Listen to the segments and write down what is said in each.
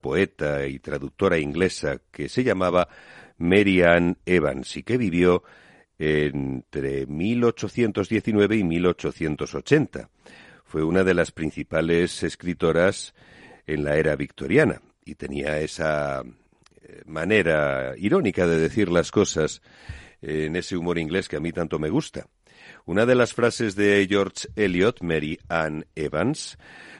poeta y traductora inglesa que se llamaba Mary Ann Evans y que vivió entre 1819 y 1880. Fue una de las principales escritoras en la era victoriana y tenía esa eh, manera irónica de decir las cosas en ese humor inglés que a mí tanto me gusta. Una de las frases de George Eliot, Mary Ann Evans,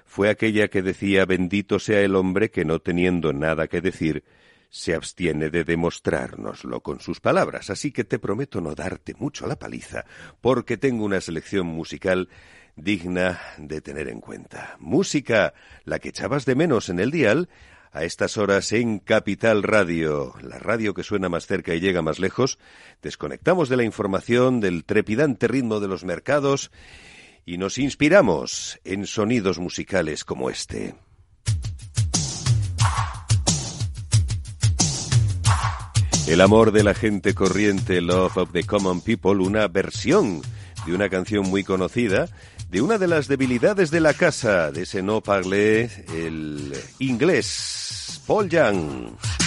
fue aquella que decía Bendito sea el hombre que no teniendo nada que decir, se abstiene de demostrárnoslo con sus palabras, así que te prometo no darte mucho la paliza, porque tengo una selección musical digna de tener en cuenta. Música, la que echabas de menos en el dial, a estas horas en Capital Radio, la radio que suena más cerca y llega más lejos. Desconectamos de la información, del trepidante ritmo de los mercados y nos inspiramos en sonidos musicales como este. El amor de la gente corriente, Love of the Common People, una versión de una canción muy conocida, de una de las debilidades de la casa, de ese no parlé, el inglés, Paul Young.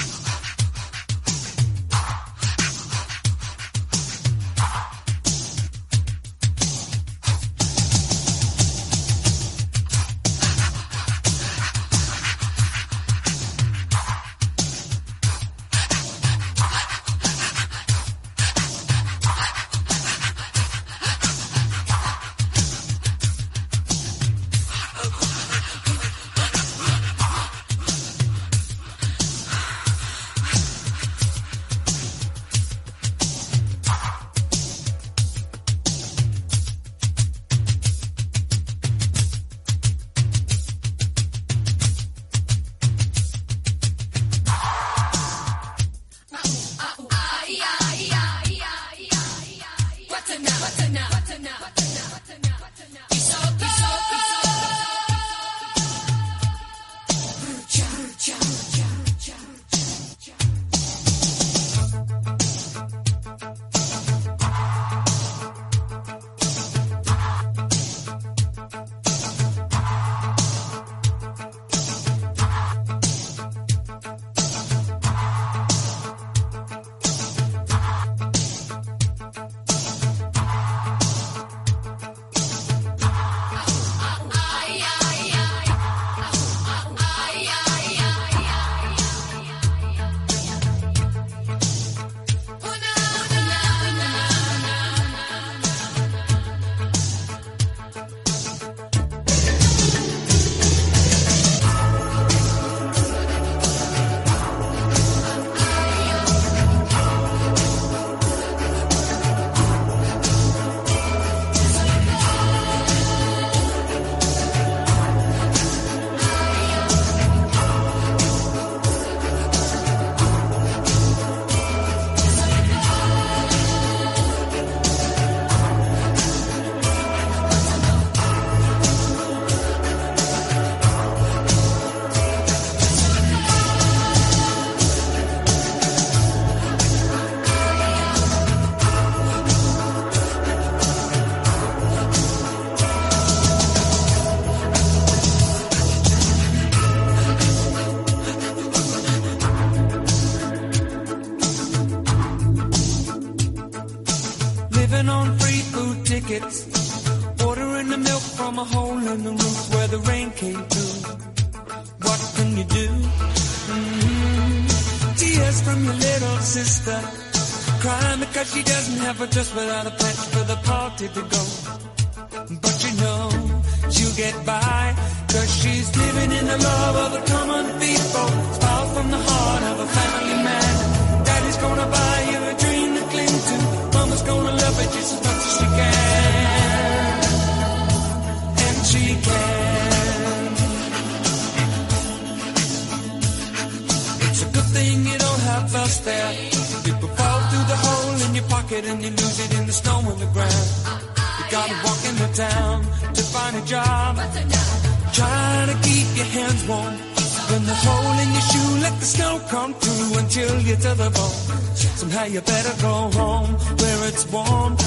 You to the bone. Somehow you better go home where it's warm,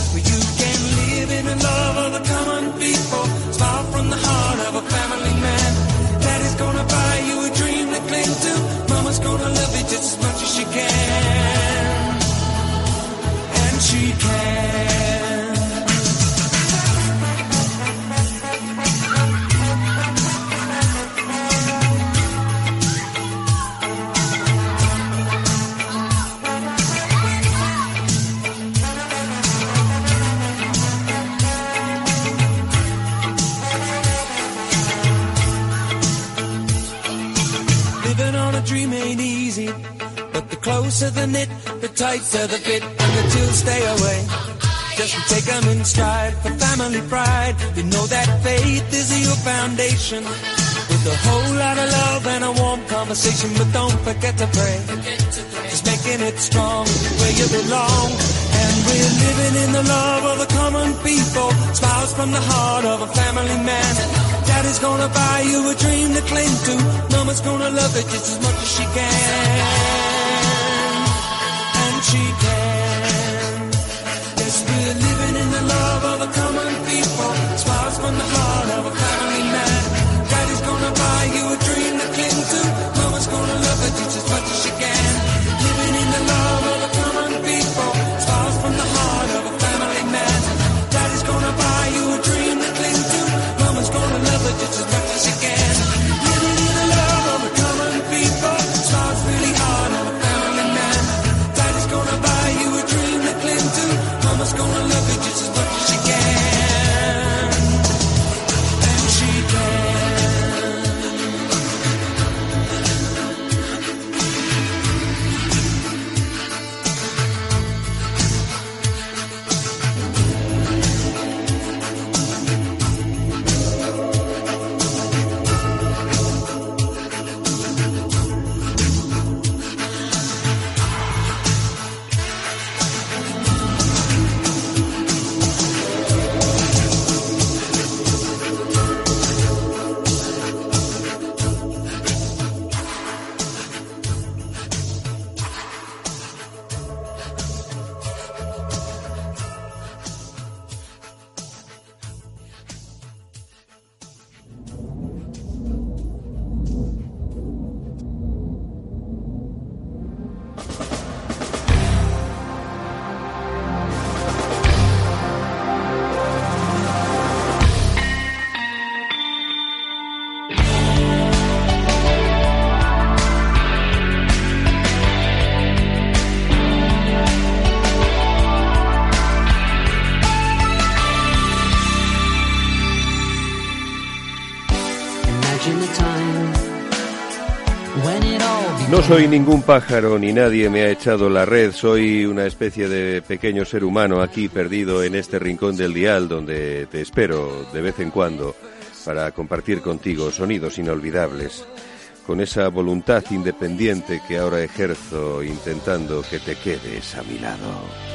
the fit, and the stay away. Just take 'em in stride for family pride. You know that faith is your foundation. With a whole lot of love and a warm conversation, but don't forget to pray. Just making it strong where you belong. And we're living in the love of the common people. Smiles from the heart of a family man. Daddy's gonna buy you a dream to cling to. Mama's gonna love it just as much as she can. She can. Soy ningún pájaro ni nadie me ha echado la red, soy una especie de pequeño ser humano aquí perdido en este rincón del dial donde te espero de vez en cuando para compartir contigo sonidos inolvidables, con esa voluntad independiente que ahora ejerzo intentando que te quedes a mi lado.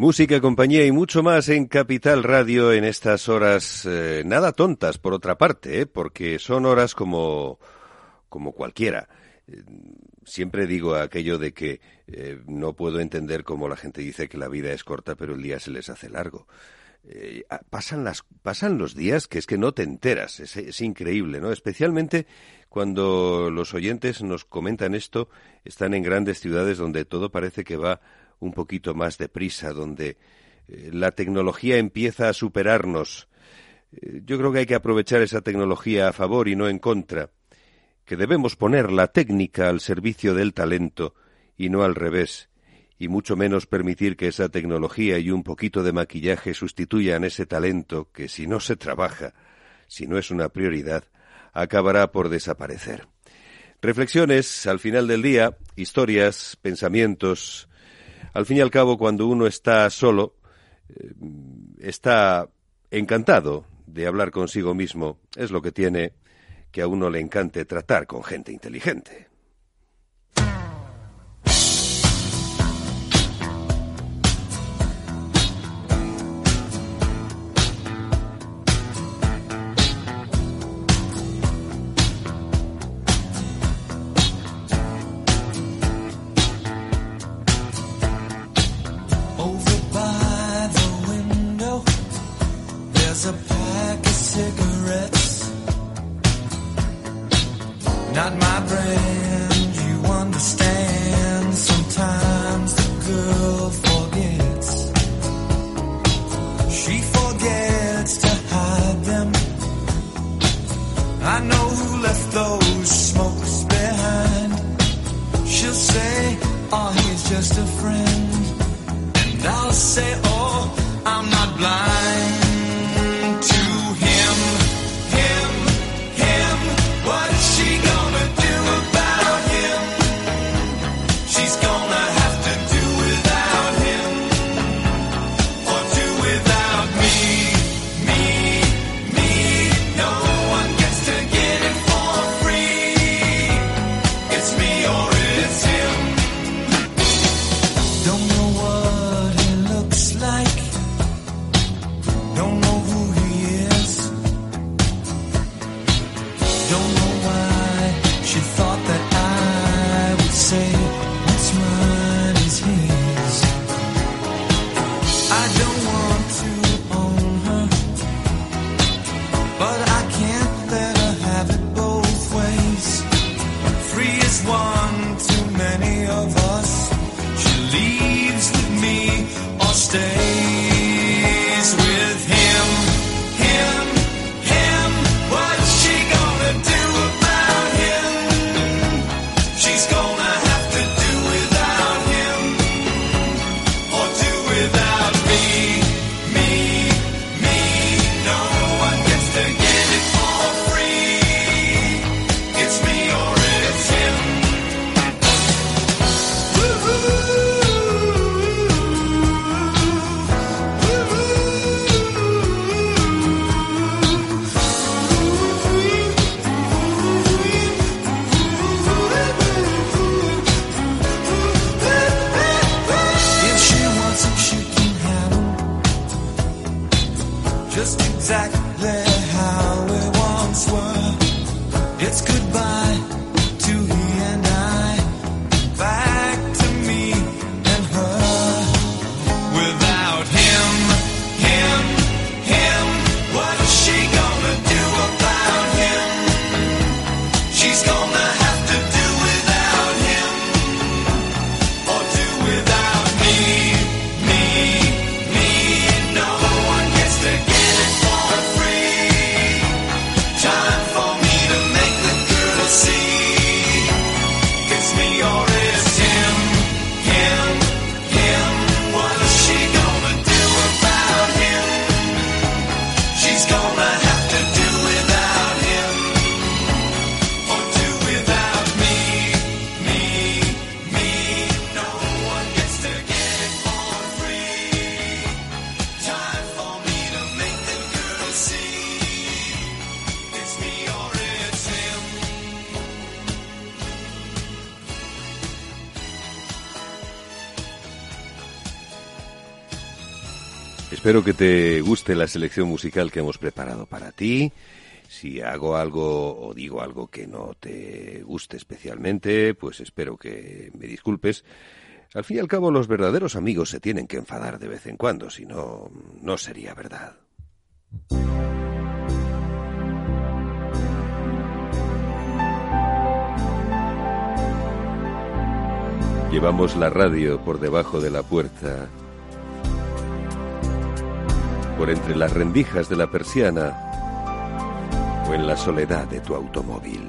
Música, compañía y mucho más en Capital Radio en estas horas eh, nada tontas, por otra parte, ¿eh? porque son horas como, como cualquiera. Eh, siempre digo aquello de que no puedo entender cómo la gente dice que la vida es corta, pero el día se les hace largo. Pasan, las, pasan los días que es que no te enteras, es, es increíble, ¿no? Especialmente cuando los oyentes nos comentan esto, están en grandes ciudades donde todo parece que va un poquito más deprisa, donde eh, la tecnología empieza a superarnos. Eh, yo creo que hay que aprovechar esa tecnología a favor y no en contra, que debemos poner la técnica al servicio del talento y no al revés, y mucho menos permitir que esa tecnología y un poquito de maquillaje sustituyan ese talento que si no se trabaja, si no es una prioridad, acabará por desaparecer. Reflexiones al final del día, historias, pensamientos, al fin y al cabo, cuando uno está solo, eh, está encantado de hablar consigo mismo. Es lo que tiene que a uno le encante tratar con gente inteligente. Oh, he's just a friend. And I'll say, oh, Espero que te guste la selección musical que hemos preparado para ti. Si hago algo o digo algo que no te guste especialmente, pues espero que me disculpes. Al fin y al cabo, los verdaderos amigos se tienen que enfadar de vez en cuando, si no, no sería verdad. Llevamos la radio por debajo de la puerta, por entre las rendijas de la persiana o en la soledad de tu automóvil.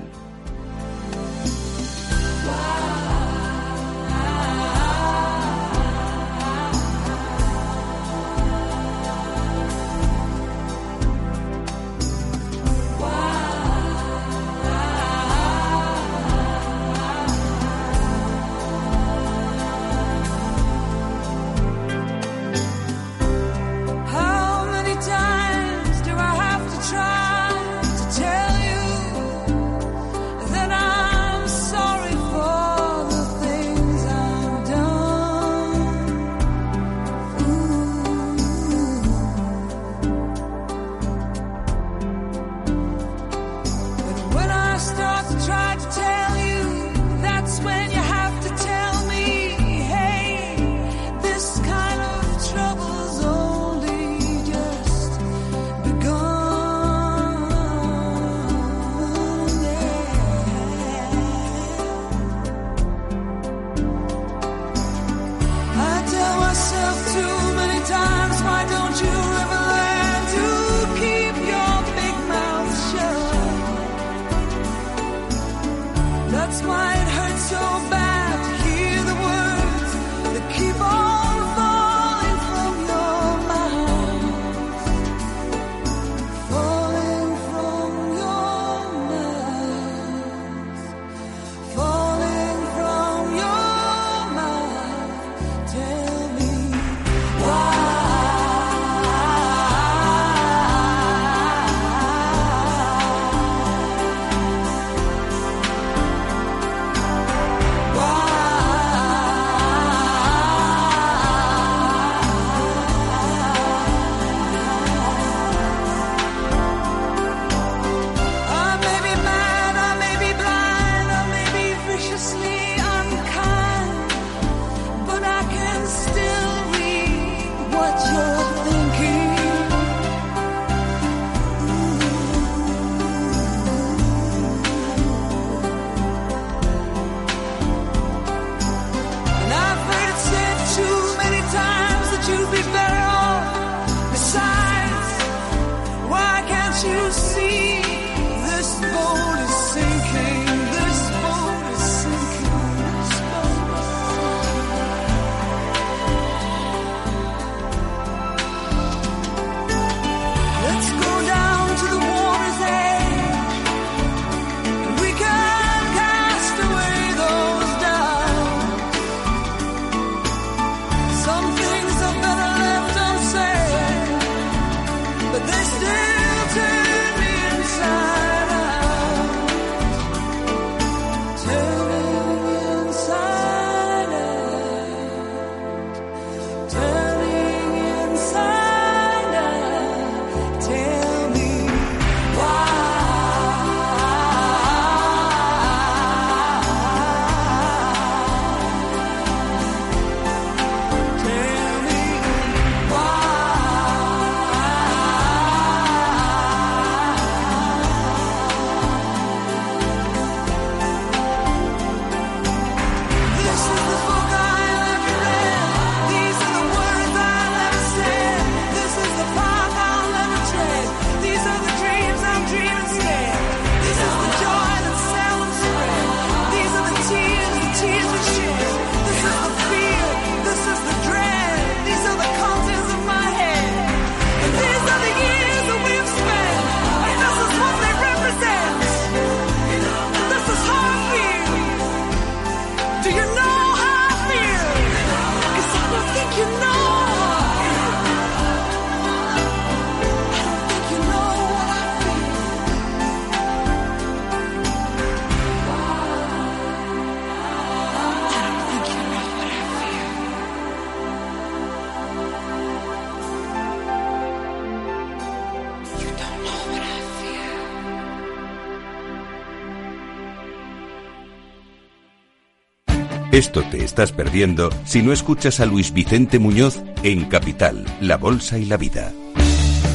Esto te estás perdiendo si no escuchas a Luis Vicente Muñoz en Capital, La Bolsa y la Vida.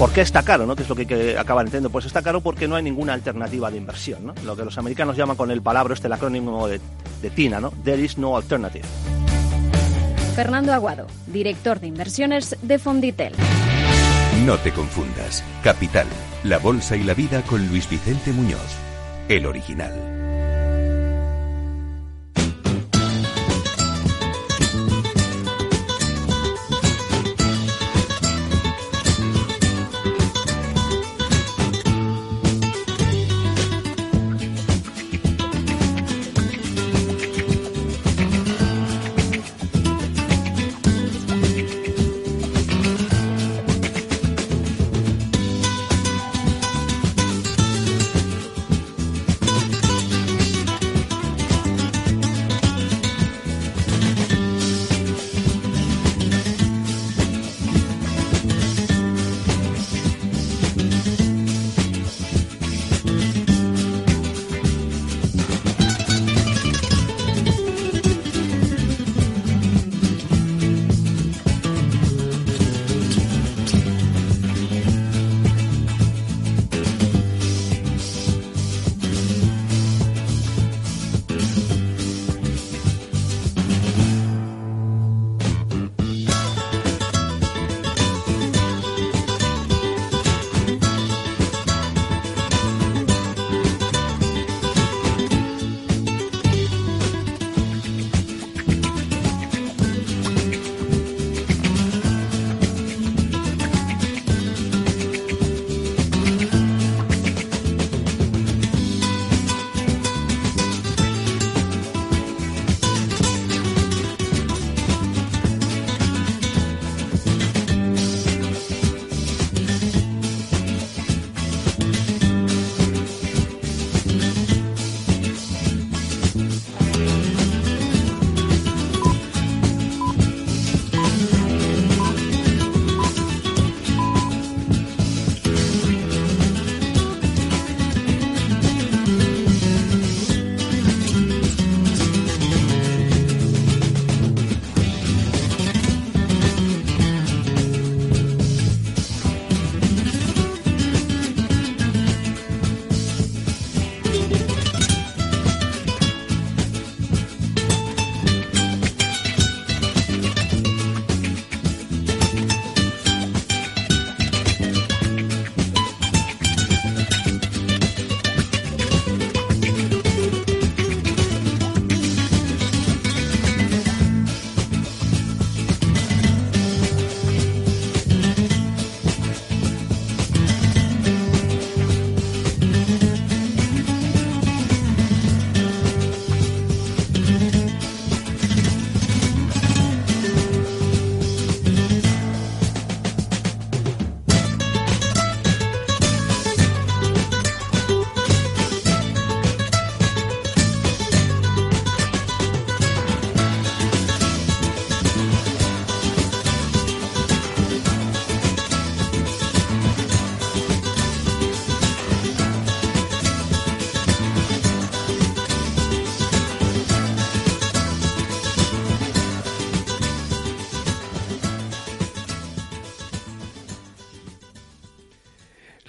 ¿Por qué está caro? ¿no? ¿Qué es lo que, que acaban entendiendo? Pues está caro porque no hay ninguna alternativa de inversión. ¿no? Lo que los americanos llaman con el palabra, este el acrónimo de, de TINA, ¿no? There is no alternative. Fernando Aguado, director de inversiones de Fonditel. No te confundas. Capital, La Bolsa y la Vida con Luis Vicente Muñoz, el original.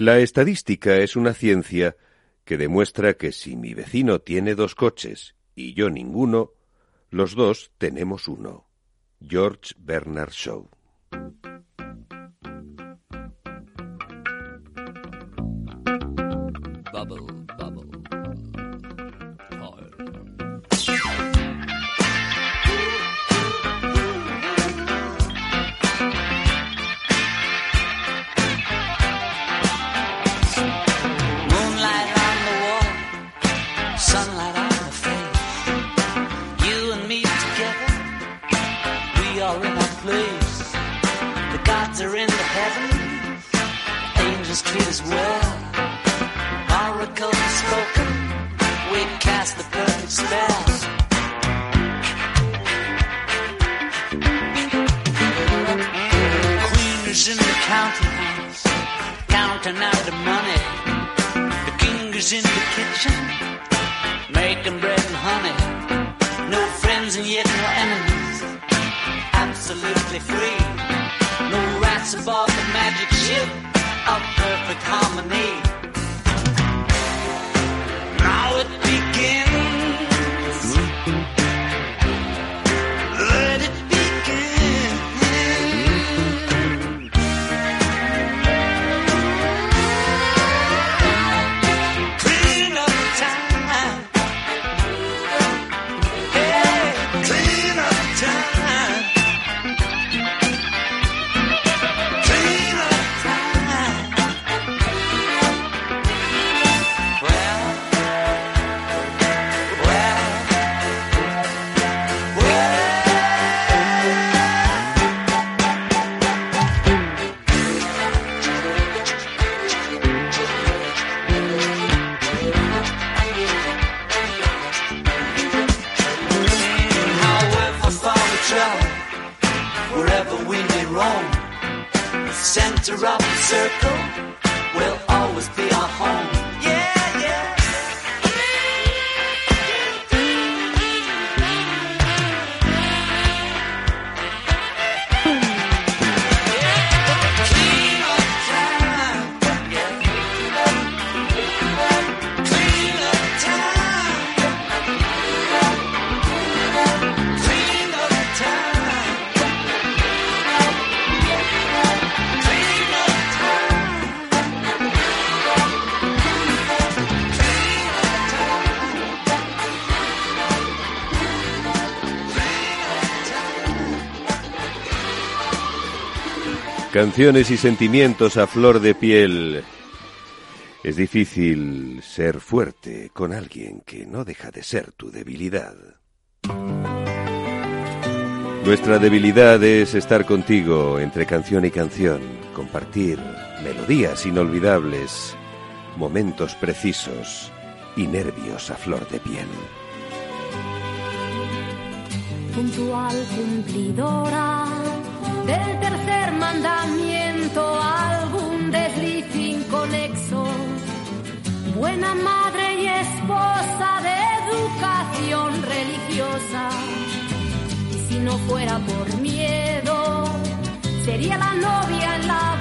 La estadística es una ciencia que demuestra que si mi vecino tiene dos coches y yo ninguno, los dos tenemos uno. George Bernard Shaw. counting out the money. The king is in the kitchen, making bread and honey. No friends and yet no enemies. Absolutely free. No rats aboard the magic ship. Of perfect harmony. always be our home. Canciones y sentimientos a flor de piel. Es difícil ser fuerte con alguien que no deja de ser tu debilidad. Nuestra debilidad es estar contigo entre canción y canción, compartir melodías inolvidables, momentos precisos y nervios a flor de piel. Puntual, cumplidora del tercer mandamiento algún desliz inconexo. Buena madre y esposa de educación religiosa. Y Si no fuera por miedo, sería la novia en la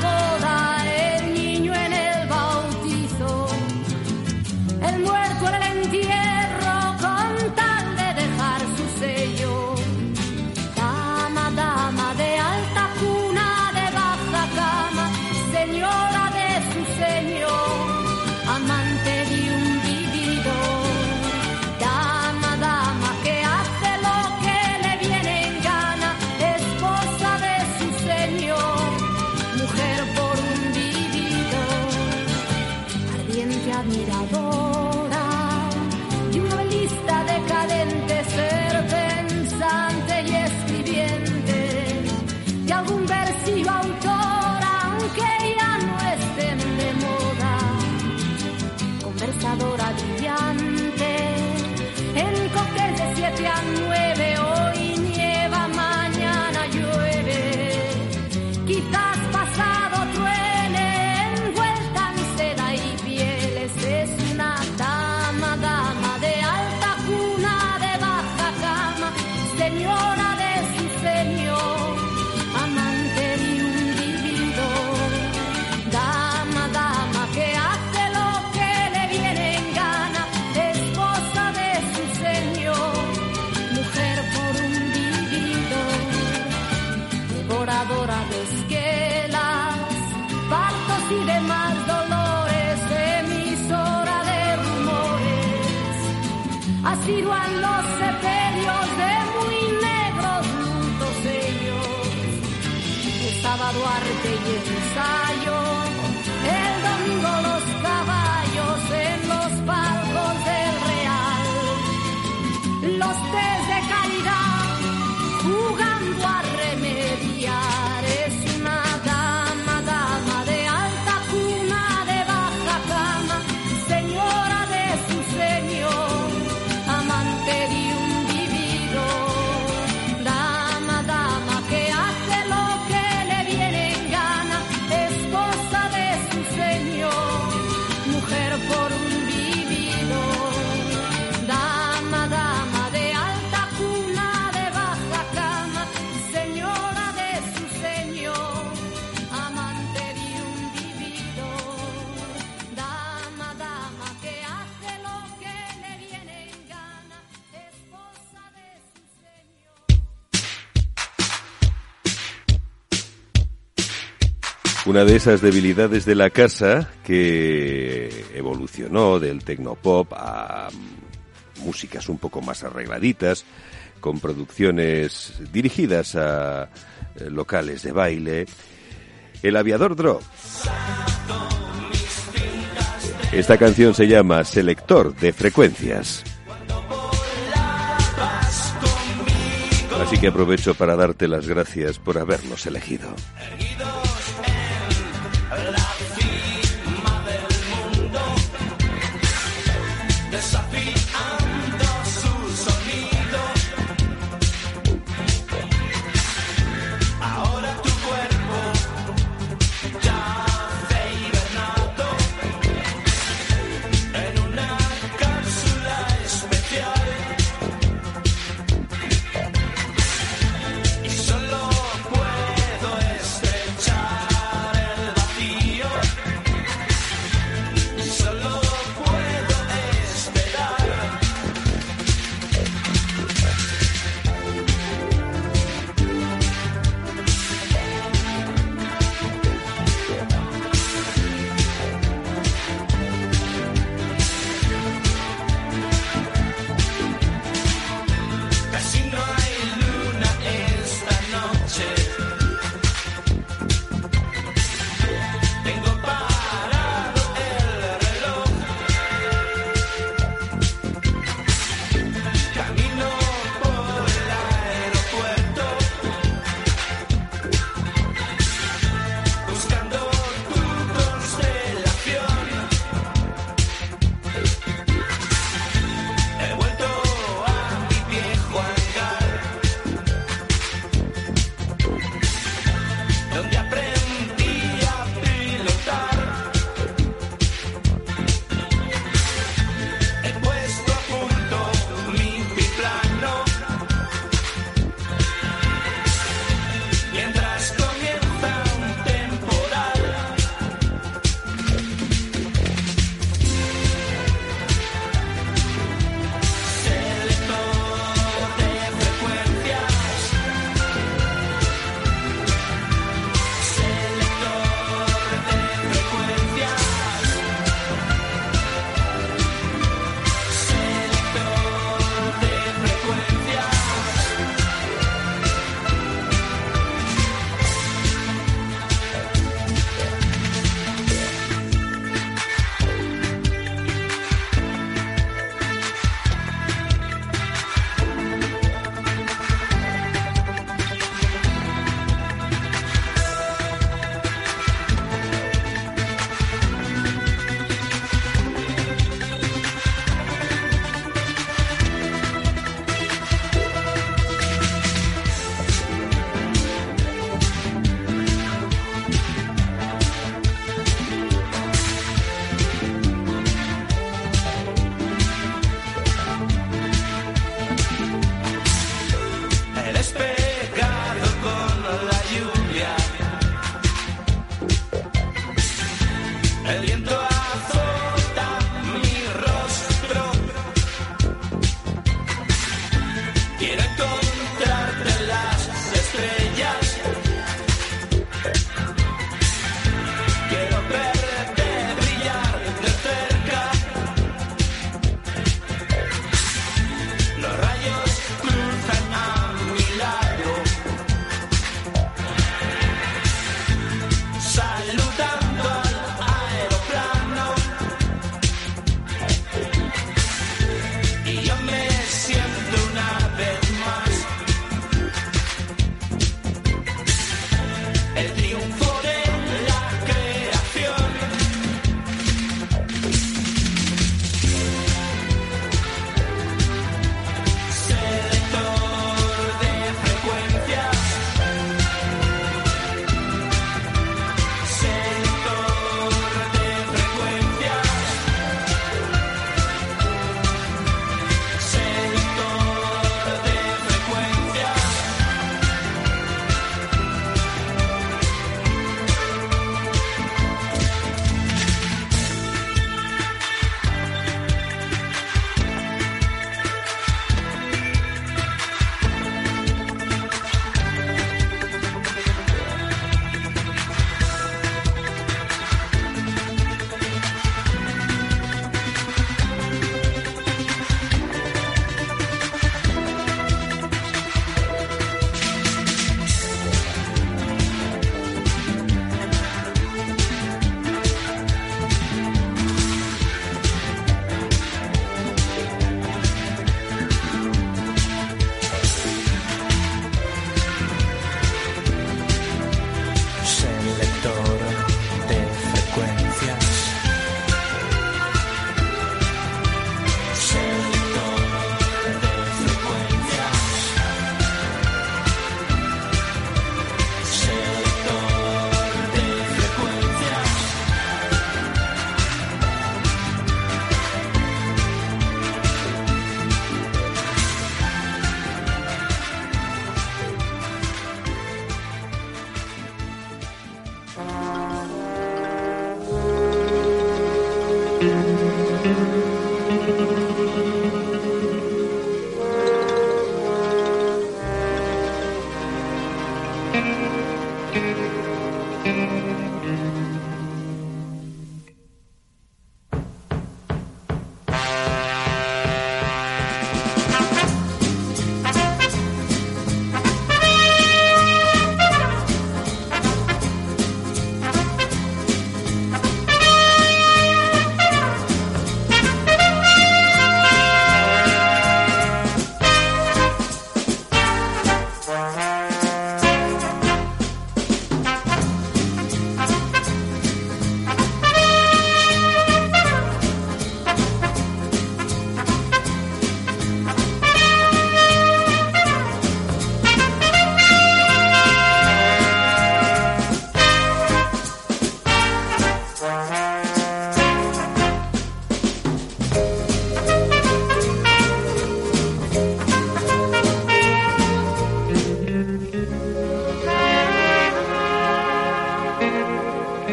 Una de esas debilidades de la casa que evolucionó del tecnopop a músicas un poco más arregladitas, con producciones dirigidas a eh, locales de baile. El aviador Drop. Esta canción se llama Selector de Frecuencias. Así que aprovecho para darte las gracias por habernos elegido.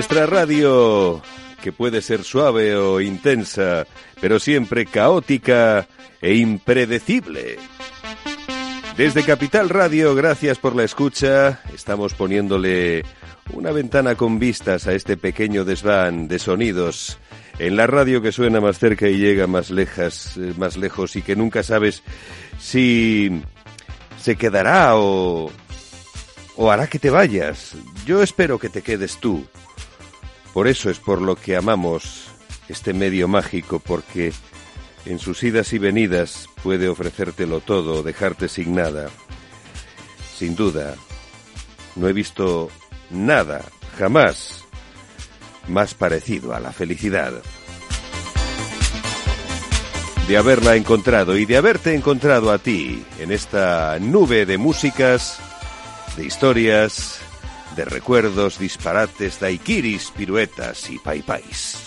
Nuestra radio, que puede ser suave o intensa, pero siempre caótica e impredecible. Desde Capital Radio, gracias por la escucha. Estamos poniéndole una ventana con vistas a este pequeño desván de sonidos en la radio que suena más cerca y llega más lejas, eh, más lejos y que nunca sabes si se quedará o o hará que te vayas. Yo espero que te quedes tú. Por eso es por lo que amamos este medio mágico, porque en sus idas y venidas puede ofrecértelo todo dejarte sin nada. Sin duda, no he visto nada, jamás, más parecido a la felicidad. De haberla encontrado y de haberte encontrado a ti en esta nube de músicas, de historias, de recuerdos, disparates, daiquiris, piruetas y paipais.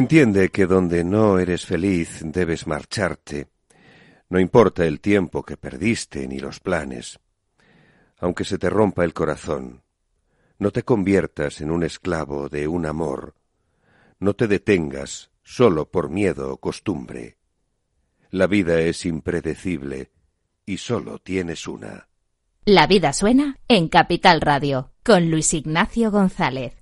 Entiende que donde no eres feliz debes marcharte. No importa el tiempo que perdiste ni los planes. Aunque se te rompa el corazón, no te conviertas en un esclavo de un amor. No te detengas solo por miedo o costumbre. La vida es impredecible y solo tienes una. La vida suena en Capital Radio con Luis Ignacio González.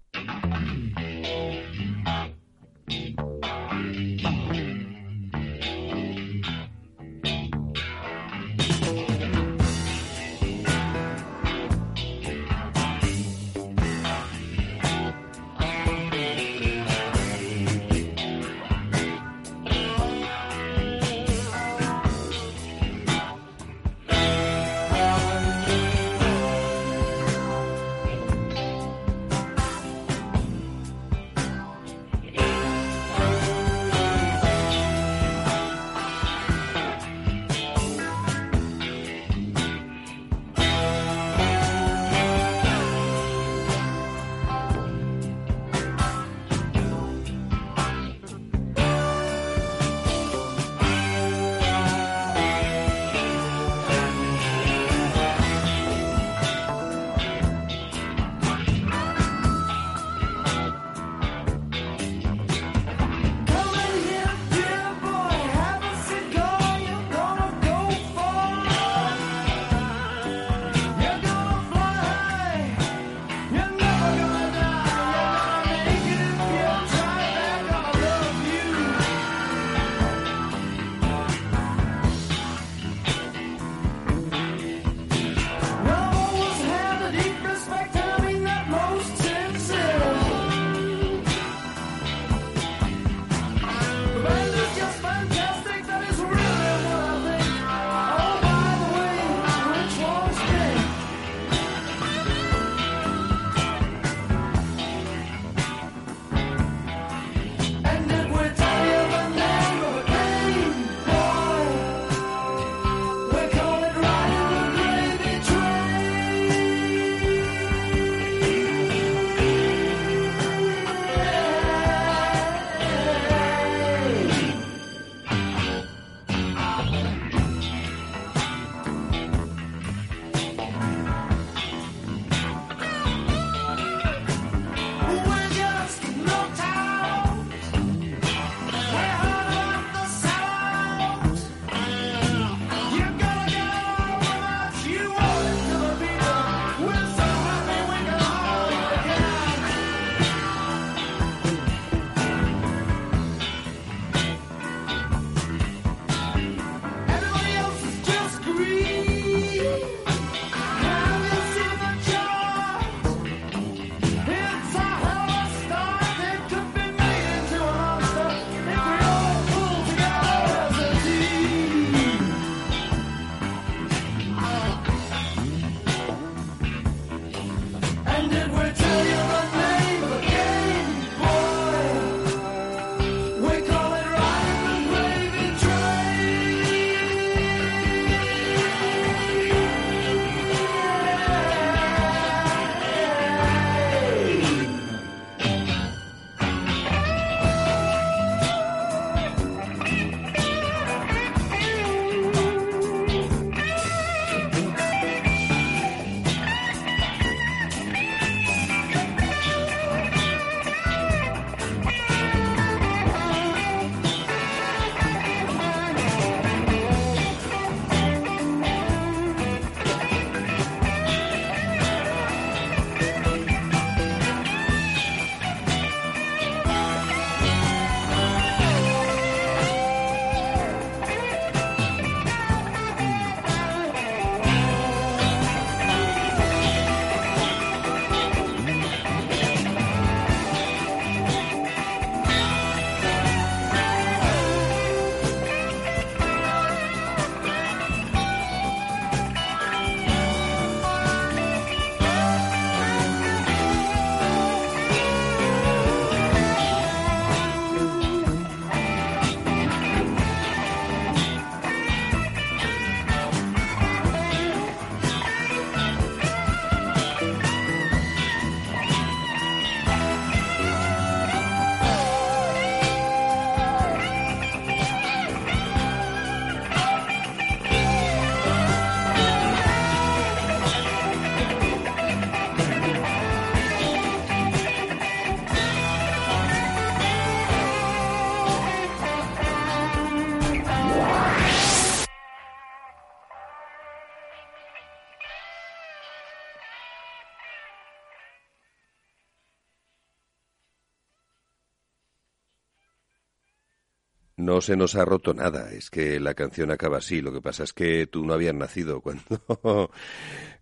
No se nos ha roto nada, es que la canción acaba así. Lo que pasa es que tú no habías nacido cuando,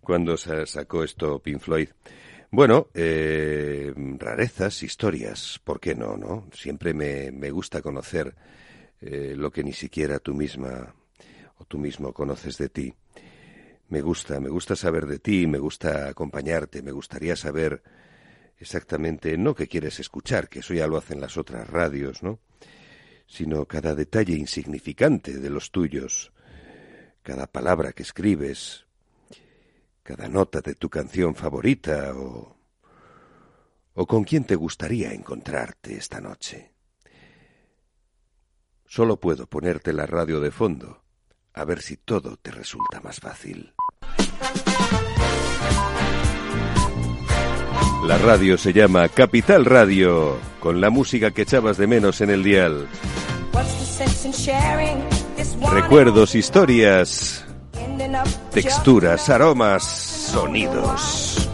cuando se sacó esto Pink Floyd. Bueno, eh, rarezas, historias, ¿por qué no, no? Siempre me, me gusta conocer eh, lo que ni siquiera tú misma o tú mismo conoces de ti. Me gusta, me gusta saber de ti, me gusta acompañarte, me gustaría saber exactamente no qué quieres escuchar, que eso ya lo hacen las otras radios, ¿no? Sino cada detalle insignificante de los tuyos, cada palabra que escribes, cada nota de tu canción favorita o o con quién te gustaría encontrarte esta noche. Solo puedo ponerte la radio de fondo, a ver si todo te resulta más fácil. La radio se llama Capital Radio, con la música que echabas de menos en el dial. Recuerdos, historias, texturas, aromas, sonidos.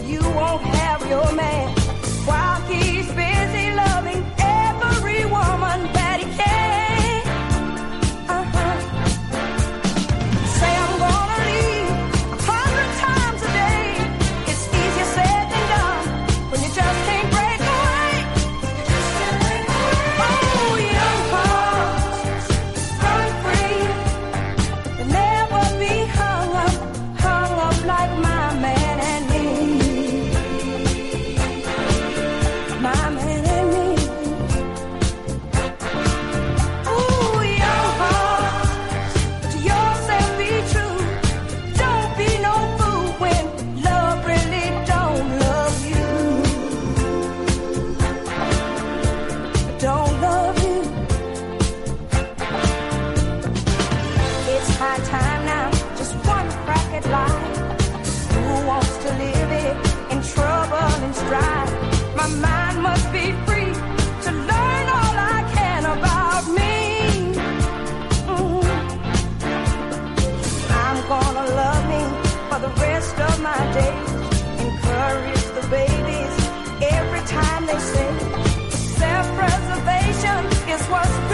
But you won't have your man. My the babies every time they say self-preservation is what's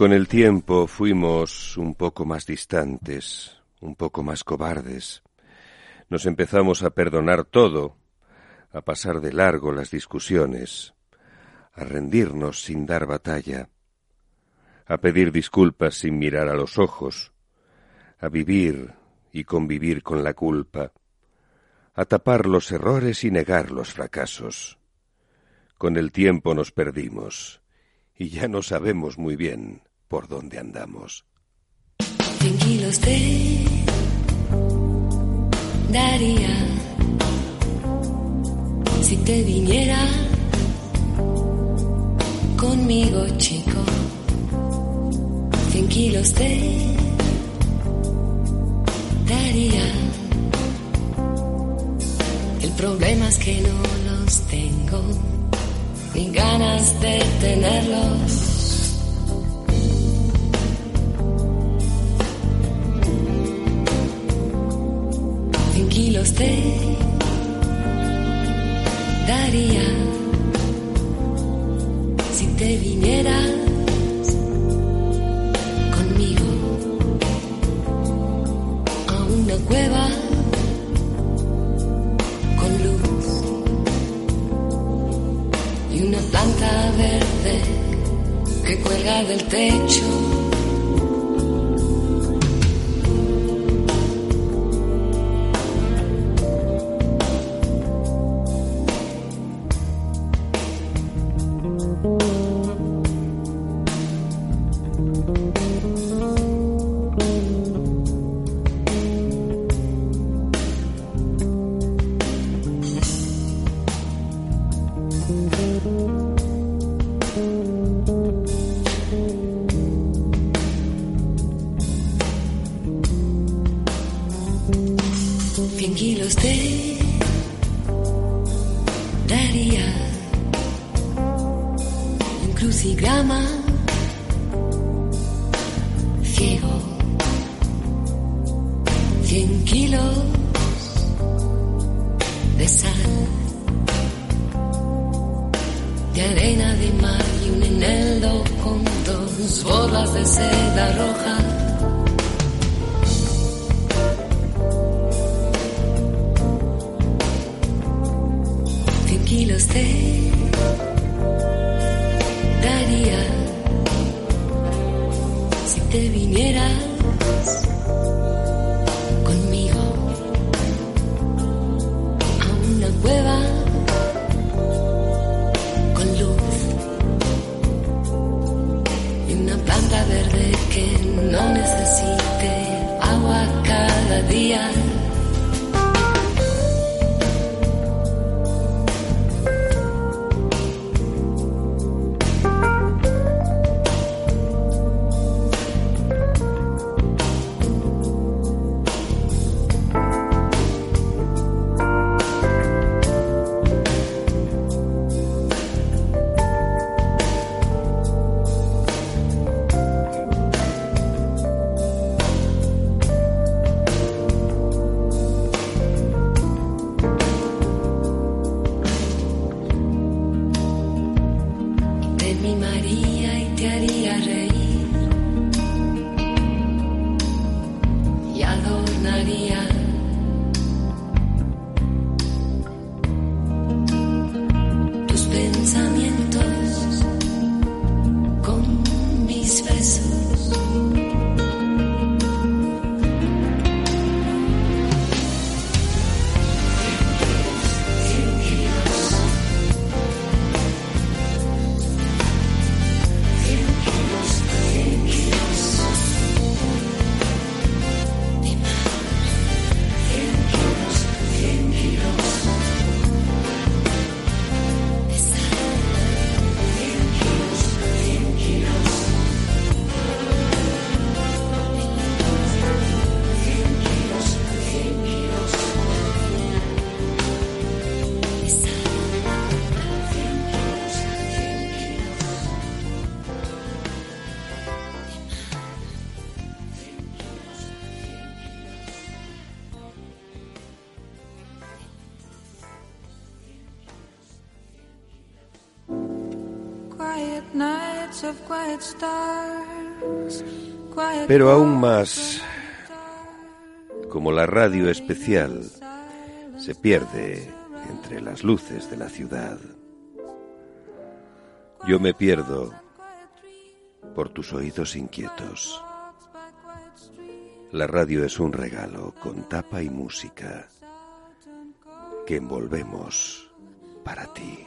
con el tiempo fuimos un poco más distantes, un poco más cobardes. Nos empezamos a perdonar todo, a pasar de largo las discusiones, a rendirnos sin dar batalla, a pedir disculpas sin mirar a los ojos, a vivir y convivir con la culpa, a tapar los errores y negar los fracasos. Con el tiempo nos perdimos y ya no sabemos muy bien por dónde andamos. Cien kilos te daría si te viniera conmigo, chico. Cien kilos te daría. El problema es que no los tengo, ni ganas de tenerlos. Cien kilos te daría si te vinieras conmigo a una cueva con luz y una planta verde que cuelga del techo. De arena de mar y un eneldo con dos bolas de seda roja. Cien kilos Pero aún más, como la radio especial se pierde entre las luces de la ciudad. Yo me pierdo por tus oídos inquietos. La radio es un regalo con tapa y música. que envolvemos para ti.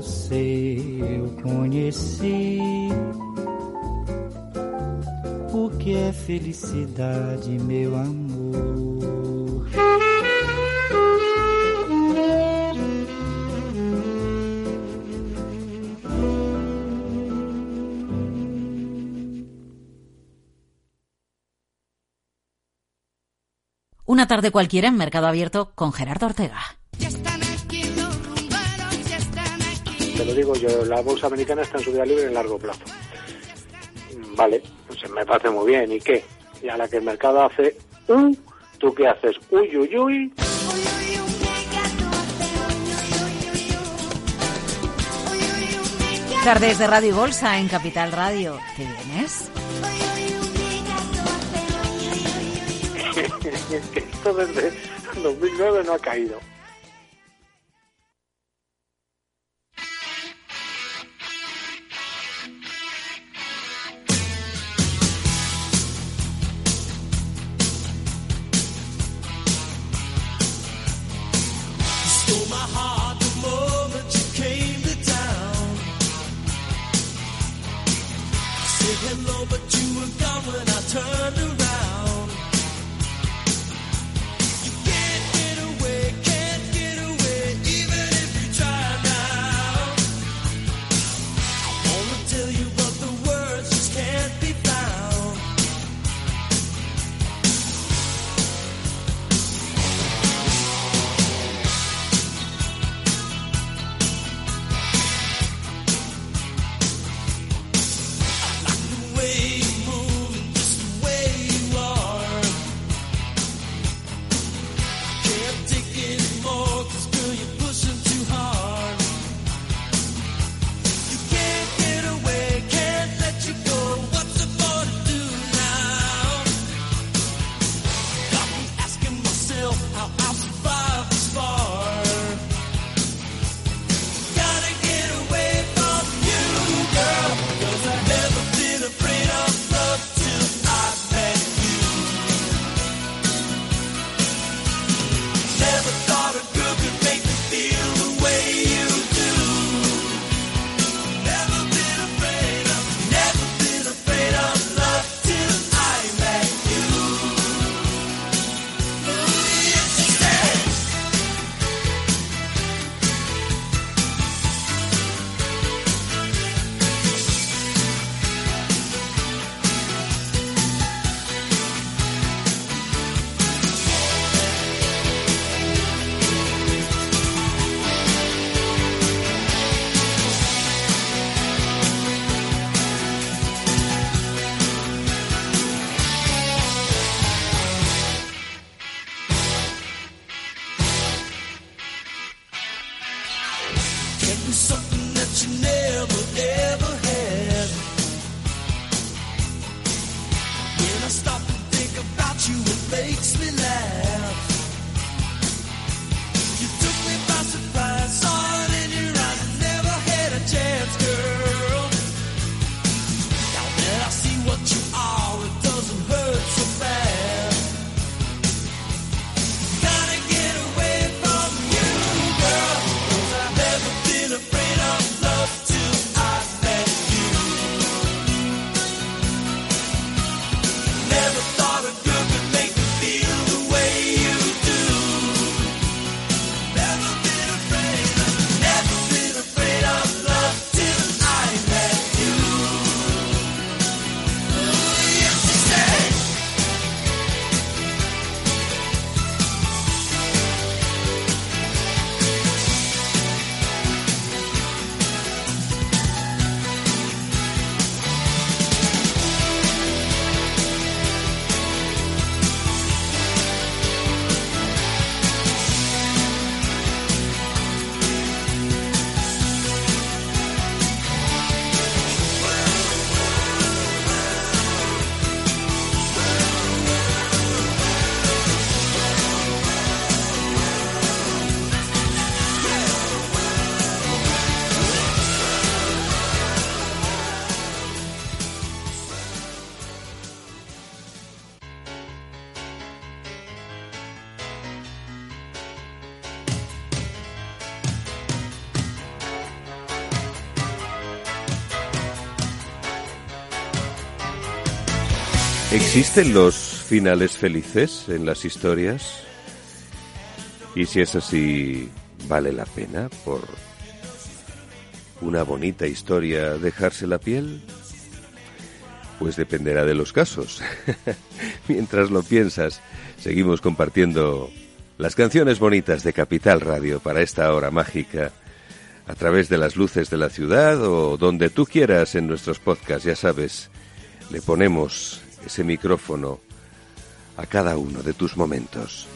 você eu conheci o que é felicidade, meu amor. Una tarde cualquiera en Mercado Abierto con Gerardo Ortega. Te lo digo yo, la bolsa americana está en subida libre en largo plazo. Mm, Vale, pues me parece muy bien. ¿Y qué? Y a la que el mercado hace un, ¿tú qué haces? Uy, uy, uy. Tardes de Radio y Bolsa en Capital Radio. ¿Qué vienes? esto desde 2009 no ha caído. ¿Existen los finales felices en las historias? Y si es así, ¿vale la pena por una bonita historia dejarse la piel? Pues dependerá de los casos. Mientras lo piensas, seguimos compartiendo las canciones bonitas de Capital Radio para esta hora mágica a través de las luces de la ciudad o donde tú quieras en nuestros podcasts, ya sabes, le ponemos ese micrófono a cada uno de tus momentos.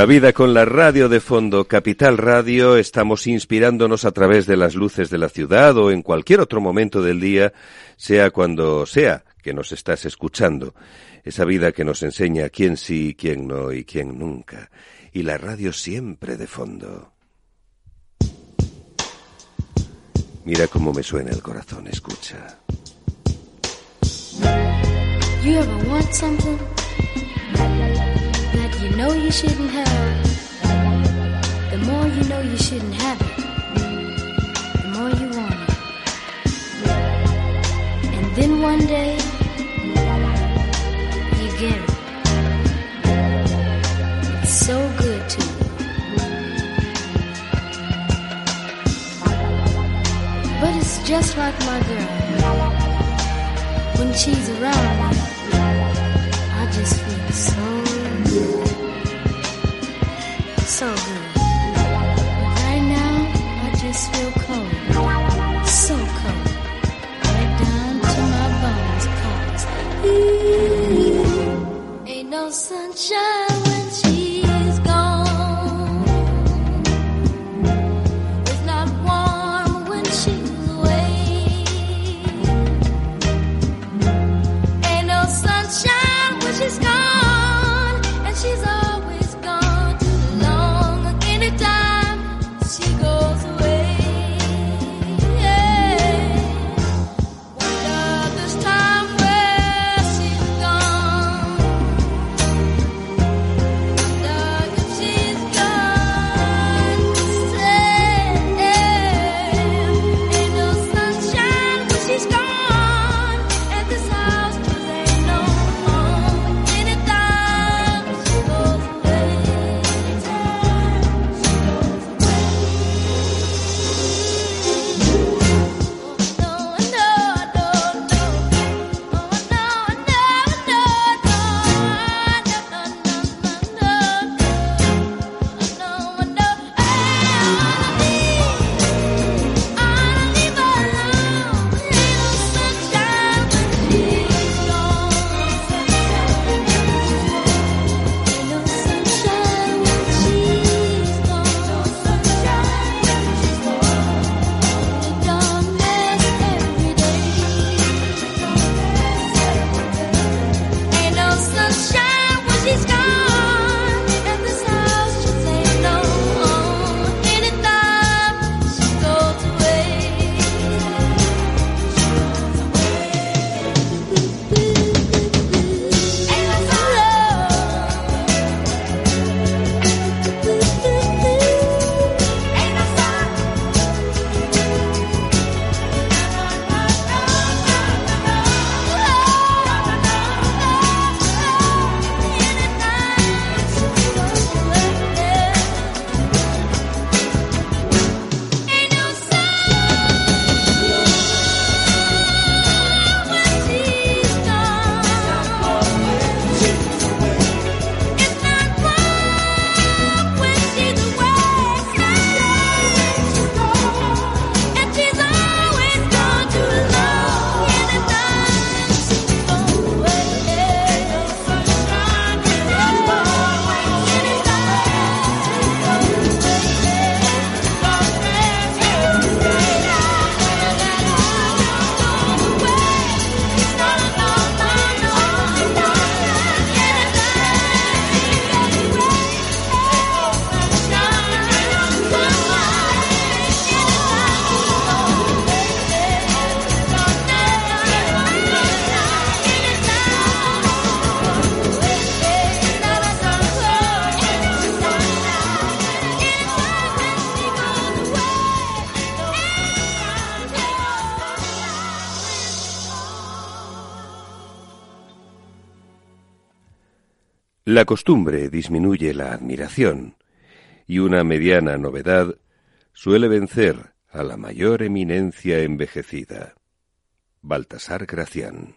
La vida con la radio de fondo, Capital Radio, estamos inspirándonos a través de las luces de la ciudad o en cualquier otro momento del día, sea cuando sea que nos estás escuchando. Esa vida que nos enseña quién sí, quién no y quién nunca. Y la radio siempre de fondo. Mira cómo me suena el corazón, escucha. You know you shouldn't have? The more you know you shouldn't have it, the more you want it. And then one day, you get it. It's so good to you. But it's just like my girl. When she's around, I just feel so good. So good. Right now, I just feel cold. So cold. Right down to my bones. Cause ain't no sunshine La costumbre disminuye la admiración y una mediana novedad suele vencer a la mayor eminencia envejecida. Baltasar Gracián.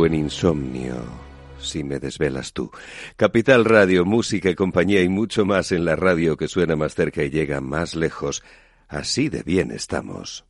buen insomnio si me desvelas tú. Capital Radio, música, compañía y mucho más en la radio que suena más cerca y llega más lejos. Así de bien estamos.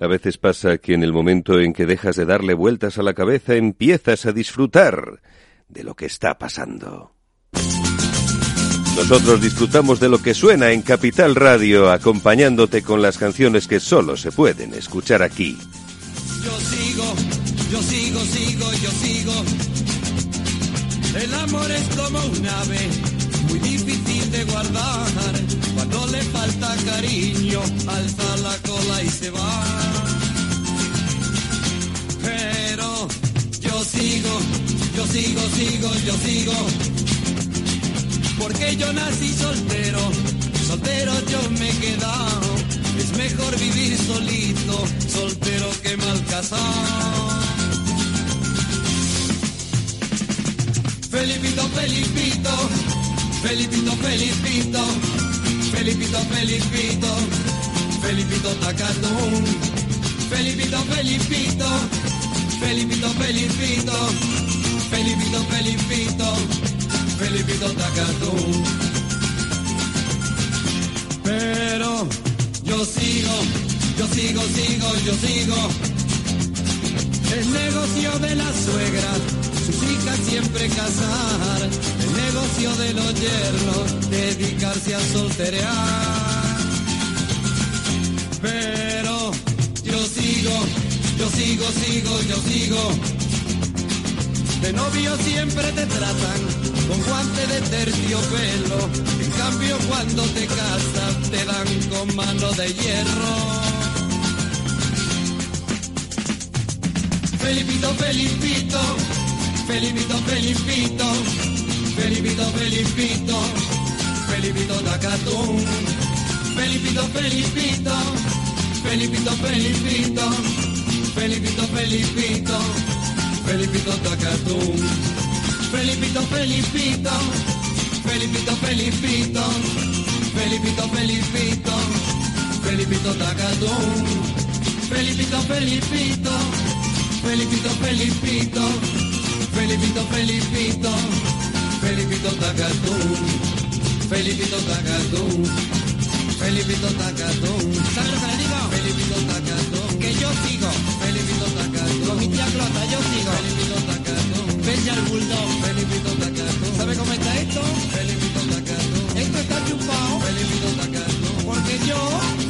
A veces pasa que en el momento en que dejas de darle vueltas a la cabeza empiezas a disfrutar de lo que está pasando. Nosotros disfrutamos de lo que suena en Capital Radio, acompañándote con las canciones que solo se pueden escuchar aquí. Yo sigo, yo sigo, sigo, yo sigo. El amor es como un ave, guardar. Cuando le falta cariño, alza la cola y se va. Pero yo sigo, yo sigo, sigo, yo sigo. Porque yo nací soltero, soltero yo me he quedado. Es mejor vivir solito, soltero que mal casado. Felipito, Felipito, Felipito, Felipito, Felipito, Felipito, Felipito Tacatún. Felipito, Felipito, Felipito, Felipito, Felipito, Felipito, Felipito Tacatún. Pero yo sigo, yo sigo, sigo, yo sigo. El negocio de la suegra, sus hijas siempre casar. El negocio de los yernos, dedicarse a solterear. Pero yo sigo, yo sigo, sigo, yo sigo. De novio siempre te tratan con guante de terciopelo. En cambio cuando te casas te dan con mano de hierro. Felipito, Felipito, Felipito, Felipito, Felipito, Felipito, Felipito Tacatún. Felipito, Felipito, Felipito, Felipito, Felipito, Felipito, Felipito Tacatún. Felipito, Felipito, Felipito, Felipito, Felipito, Felipito, Felipito Tacatún. Felipito, Felipito, Felipito, Felipito, Felipito, Felipito, Felipito Tacatún. Felipito Tacatún. Felipito Tacatún. ¿Sabes lo que le digo? Felipito Tacatún. Que yo sigo. Felipito Tacatún. Con mi tía Clota, yo sigo. Felipito Tacatún. Bella el bulldog. Felipito Tacatún. ¿Sabe cómo está esto? Felipito Tacatún. Esto está chupado. Felipito Tacatún. Porque yo.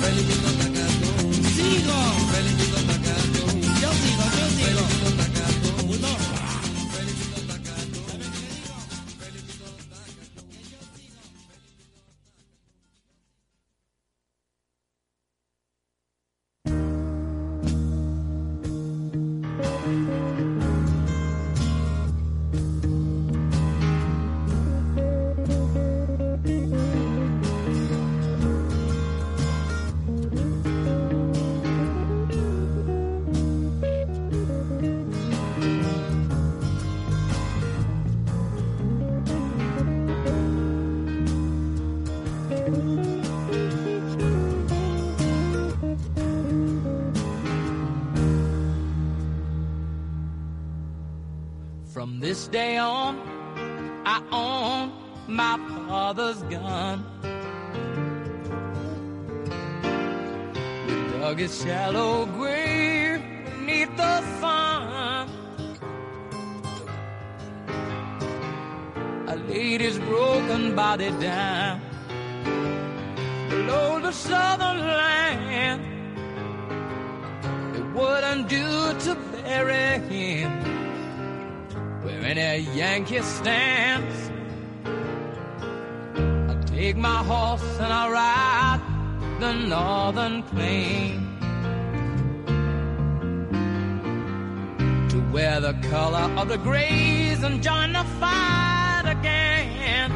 Felipito Tacatún. Sigo. Felipito Tacatún. This day on, I own my father's gun. We dug a shallow grave beneath the sun. I laid his broken body down below the southern land. It wouldn't do to bury him where any Yankee stands. I take my horse and I ride the northern plain to wear the color of the grays and join the fight again.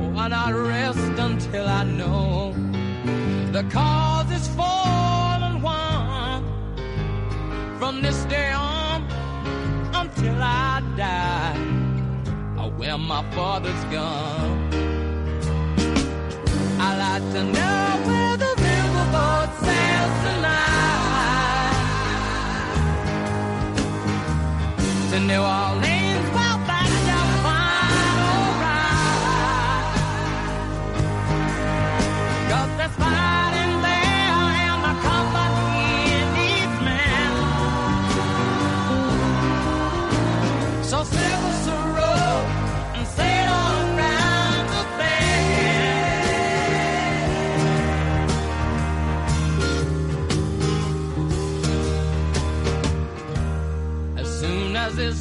Oh, and I rest until I know the cause is full and won. From this day on until I die, I wear my father's gun. I like to know where the riverboat sails tonight. To New Orleans,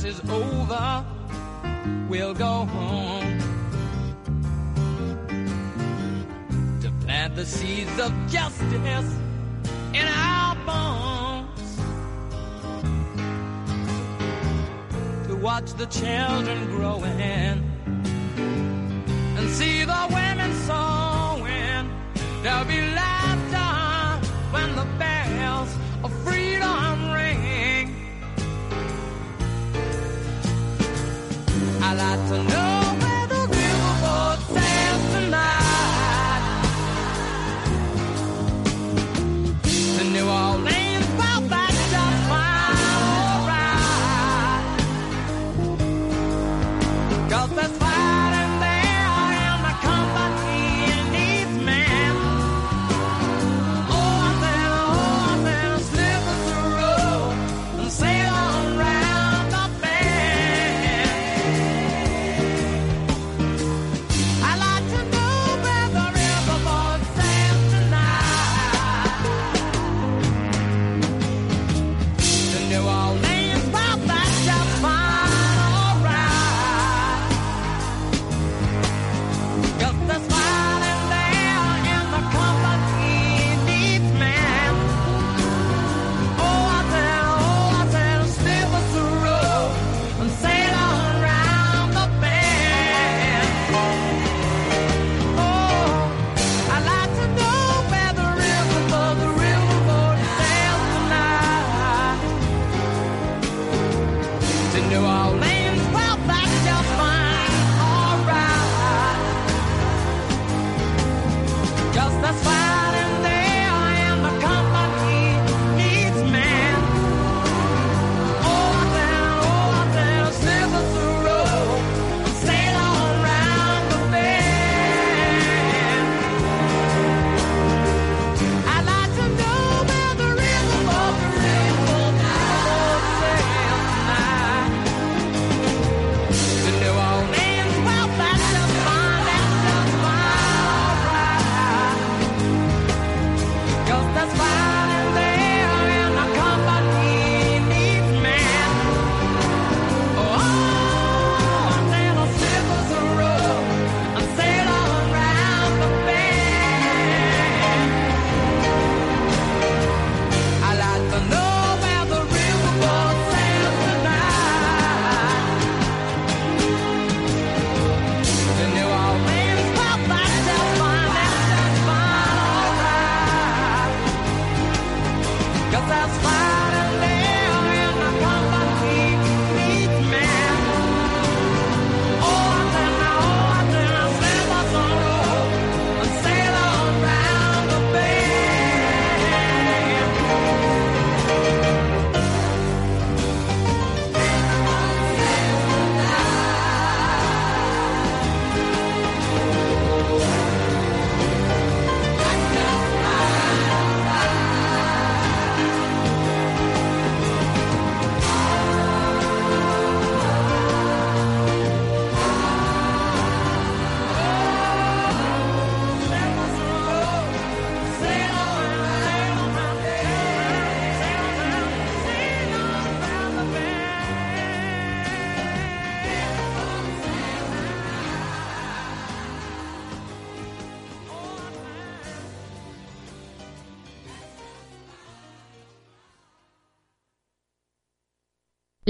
is over, we'll go home to plant the seeds of justice in our bones. To watch the children growing and see the women sewing. There'll be laughter when the bells got to know.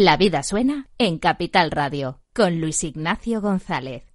La vida suena en Capital Radio con Luis Ignacio González.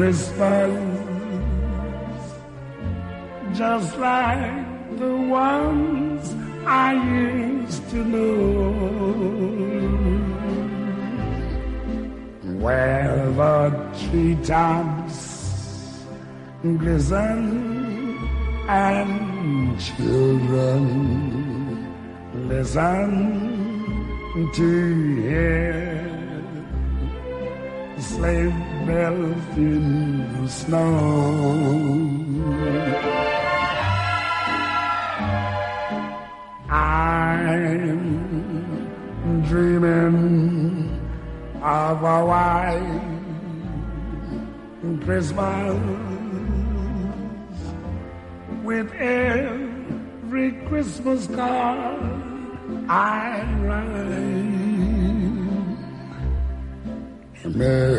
Christmas just like the ones I used to know. Where the treetops glisten and children listen to hear sleigh melt in the snow. I'm dreaming of a white Christmas with every Christmas card I write. Amen.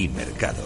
Y mercados.